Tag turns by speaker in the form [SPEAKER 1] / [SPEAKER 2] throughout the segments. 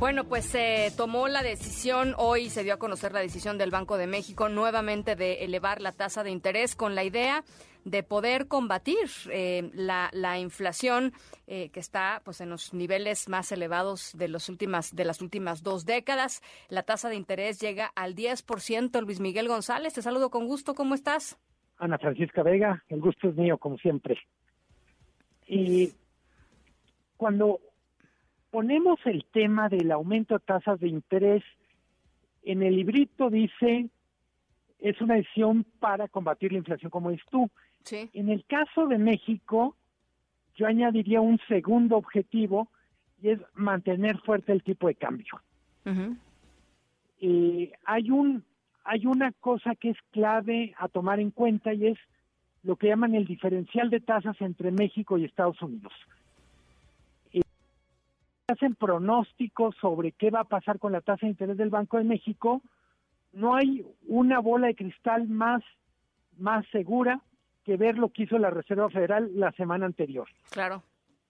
[SPEAKER 1] Bueno, pues se tomó la decisión, hoy se dio a conocer la decisión del Banco de México nuevamente de elevar la tasa de interés con la idea de poder combatir eh, la, inflación eh, que está pues en los niveles más elevados de los últimas de las últimas dos décadas. La tasa de interés llega al 10%. Luis Miguel González, te saludo con gusto. ¿Cómo estás?
[SPEAKER 2] Ana Francisca Vega, el gusto es mío como siempre. Y cuando ponemos el tema del aumento de tasas de interés, en el librito dice es una decisión para combatir la inflación, como dices tú. En el caso de México, yo añadiría un segundo objetivo y es mantener fuerte el tipo de cambio. Eh, hay un hay una cosa que es clave a tomar en cuenta y es lo que llaman el diferencial de tasas entre México y Estados Unidos hacen pronósticos sobre qué va a pasar con la tasa de interés del Banco de México, no hay una bola de cristal más, más segura que ver lo que hizo la Reserva Federal la semana anterior.
[SPEAKER 1] Claro.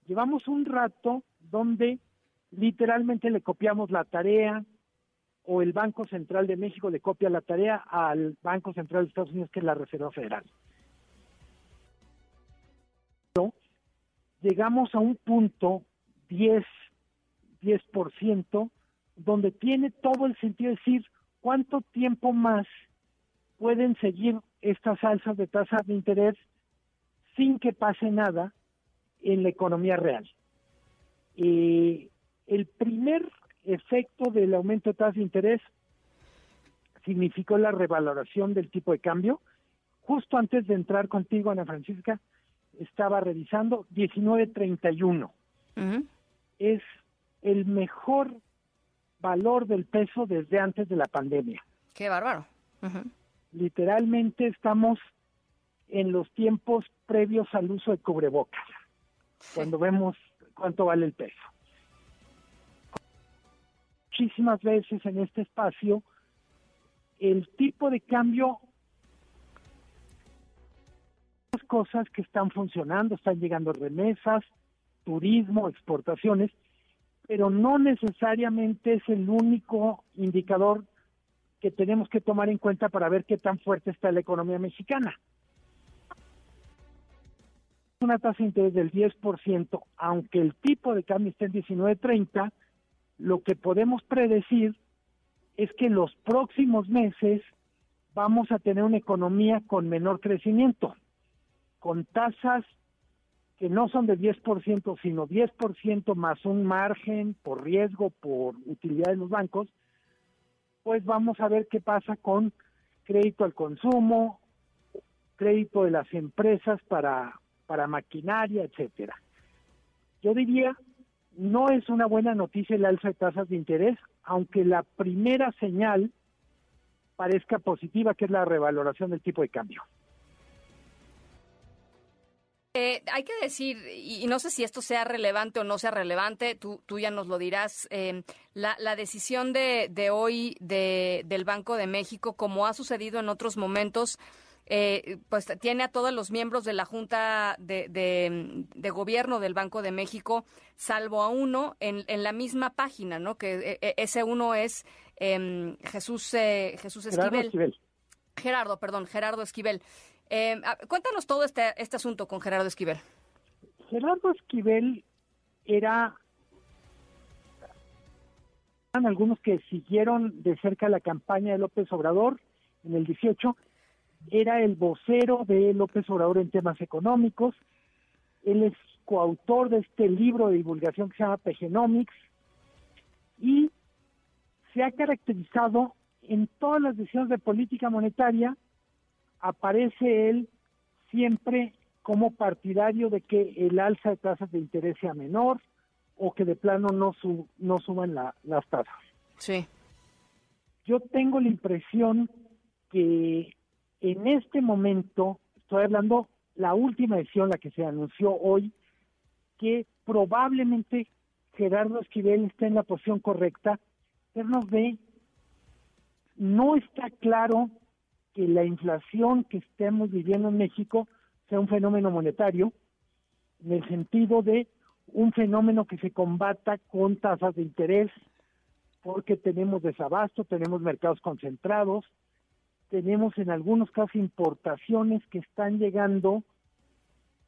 [SPEAKER 2] Llevamos un rato donde literalmente le copiamos la tarea o el Banco Central de México le copia la tarea al Banco Central de Estados Unidos, que es la Reserva Federal. Llegamos a un punto 10 10%, donde tiene todo el sentido de decir cuánto tiempo más pueden seguir estas alzas de tasas de interés sin que pase nada en la economía real. el primer efecto del aumento de tasas de interés significó la revaloración del tipo de cambio. Justo antes de entrar contigo, Ana Francisca, estaba revisando 19.31. Es el mejor valor del peso desde antes de la pandemia.
[SPEAKER 1] Qué bárbaro.
[SPEAKER 2] Literalmente estamos en los tiempos previos al uso de cubrebocas, cuando vemos cuánto vale el peso. Muchísimas veces en este espacio, el tipo de cambio cosas que están funcionando, están llegando remesas, turismo, exportaciones, pero no necesariamente es el único indicador que tenemos que tomar en cuenta para ver qué tan fuerte está la economía mexicana. Una tasa de interés del 10%, aunque el tipo de cambio esté en 19.30, lo que podemos predecir es que en los próximos meses vamos a tener una economía con menor crecimiento, con tasas que no son de 10%, sino 10% más un margen por riesgo, por utilidad de los bancos, pues vamos a ver qué pasa con crédito al consumo, crédito de las empresas para, para maquinaria, etcétera. Yo diría, no es una buena noticia el alza de tasas de interés, aunque la primera señal parezca positiva, que es la revaloración del tipo de cambio.
[SPEAKER 1] Eh, hay que decir, y, no sé si esto sea relevante o no sea relevante, tú, tú ya nos lo dirás, eh, la, la, decisión de, de hoy de, del Banco de México, como ha sucedido en otros momentos, eh, pues tiene a todos los miembros de la Junta de, de, Gobierno del Banco de México, salvo a uno, en, en la misma página, ¿no? Que ese uno es em, Jesús, Jesús Esquivel. Gerardo, perdón, Gerardo Esquivel. Eh, cuéntanos todo este, este asunto con Gerardo Esquivel.
[SPEAKER 2] Gerardo Esquivel era algunos que siguieron de cerca la campaña de López Obrador en el 18, era el vocero de López Obrador en temas económicos, él es coautor de este libro de divulgación que se llama Pegenomics. Y se ha caracterizado en todas las decisiones de política monetaria aparece él siempre como partidario de que el alza de tasas de interés sea menor o que de plano no, no suban las tasas.
[SPEAKER 1] Sí.
[SPEAKER 2] Yo tengo la impresión que en este momento, estoy hablando la última decisión, la que se anunció hoy, que probablemente Gerardo Esquivel esté en la posición correcta, pero nos ve, no está claro que la inflación que estemos viviendo en México sea un fenómeno monetario, en el sentido de un fenómeno que se combata con tasas de interés, porque tenemos desabasto, tenemos mercados concentrados, tenemos en algunos casos importaciones que están llegando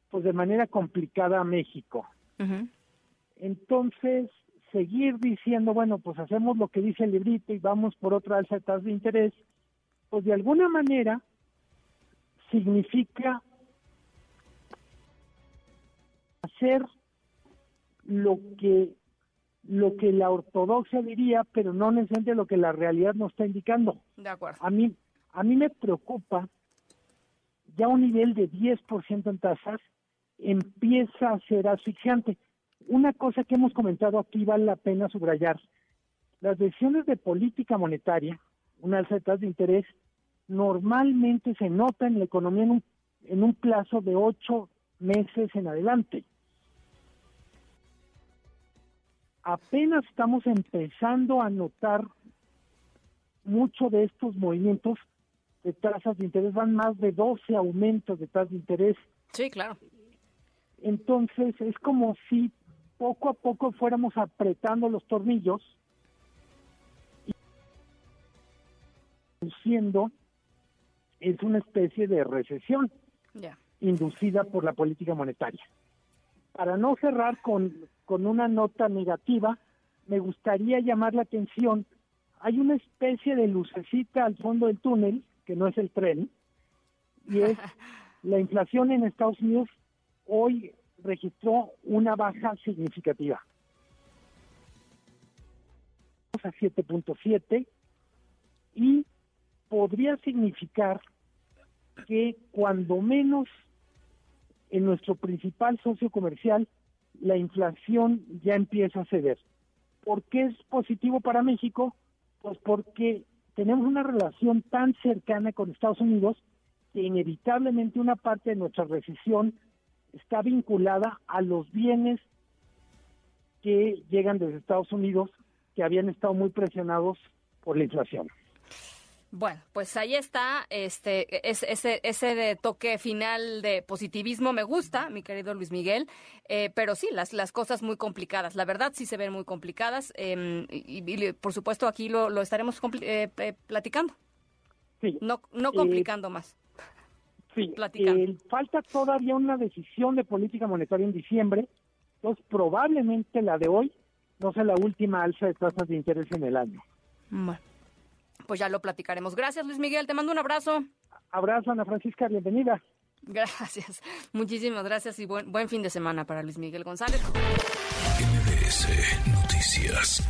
[SPEAKER 2] pues de manera complicada a México. Entonces, seguir diciendo, bueno, pues hacemos lo que dice el librito y vamos por otra alza de tasas de interés, pues de alguna manera significa hacer lo que lo que la ortodoxia diría, pero no necesariamente lo que la realidad nos está indicando.
[SPEAKER 1] De acuerdo.
[SPEAKER 2] A mí a mí me preocupa ya un nivel de 10% en tasas empieza a ser asfixiante. Una cosa que hemos comentado aquí vale la pena subrayar. Las decisiones de política monetaria, una alza de tasas de interés, normalmente se nota en la economía en un, en un plazo de ocho meses en adelante. Apenas estamos empezando a notar mucho de estos movimientos de tasas de interés, van más de 12 aumentos de tasas de interés.
[SPEAKER 1] Sí, claro.
[SPEAKER 2] Entonces es como si poco a poco fuéramos apretando los tornillos y induciendo es una especie de recesión inducida por la política monetaria. Para no cerrar con, con una nota negativa, me gustaría llamar la atención, hay una especie de lucecita al fondo del túnel que no es el tren, y es la inflación en Estados Unidos hoy registró una baja significativa. A 7.7 y podría significar que cuando menos en nuestro principal socio comercial la inflación ya empieza a ceder. ¿Por qué es positivo para México? Pues porque tenemos una relación tan cercana con Estados Unidos que inevitablemente una parte de nuestra recesión está vinculada a los bienes que llegan desde Estados Unidos que habían estado muy presionados por la inflación.
[SPEAKER 1] Bueno, pues ahí está, este, ese, ese toque final de positivismo me gusta, mi querido Luis Miguel, eh, pero sí, las, las cosas muy complicadas, la verdad sí se ven muy complicadas em, y, por supuesto aquí lo, lo estaremos eh, platicando.
[SPEAKER 2] Sí.
[SPEAKER 1] No, no eh, complicando más.
[SPEAKER 2] Sí, platicando. falta todavía una decisión de política monetaria en diciembre, entonces probablemente la de hoy no sea la última alza de tasas de interés en el año.
[SPEAKER 1] Bueno pues ya lo platicaremos. Gracias, Luis Miguel. Te mando un abrazo.
[SPEAKER 2] Abrazo, Ana Francisca. Bienvenida.
[SPEAKER 1] Gracias. Muchísimas gracias y buen, buen fin de semana para Luis Miguel González.
[SPEAKER 3] MBS Noticias.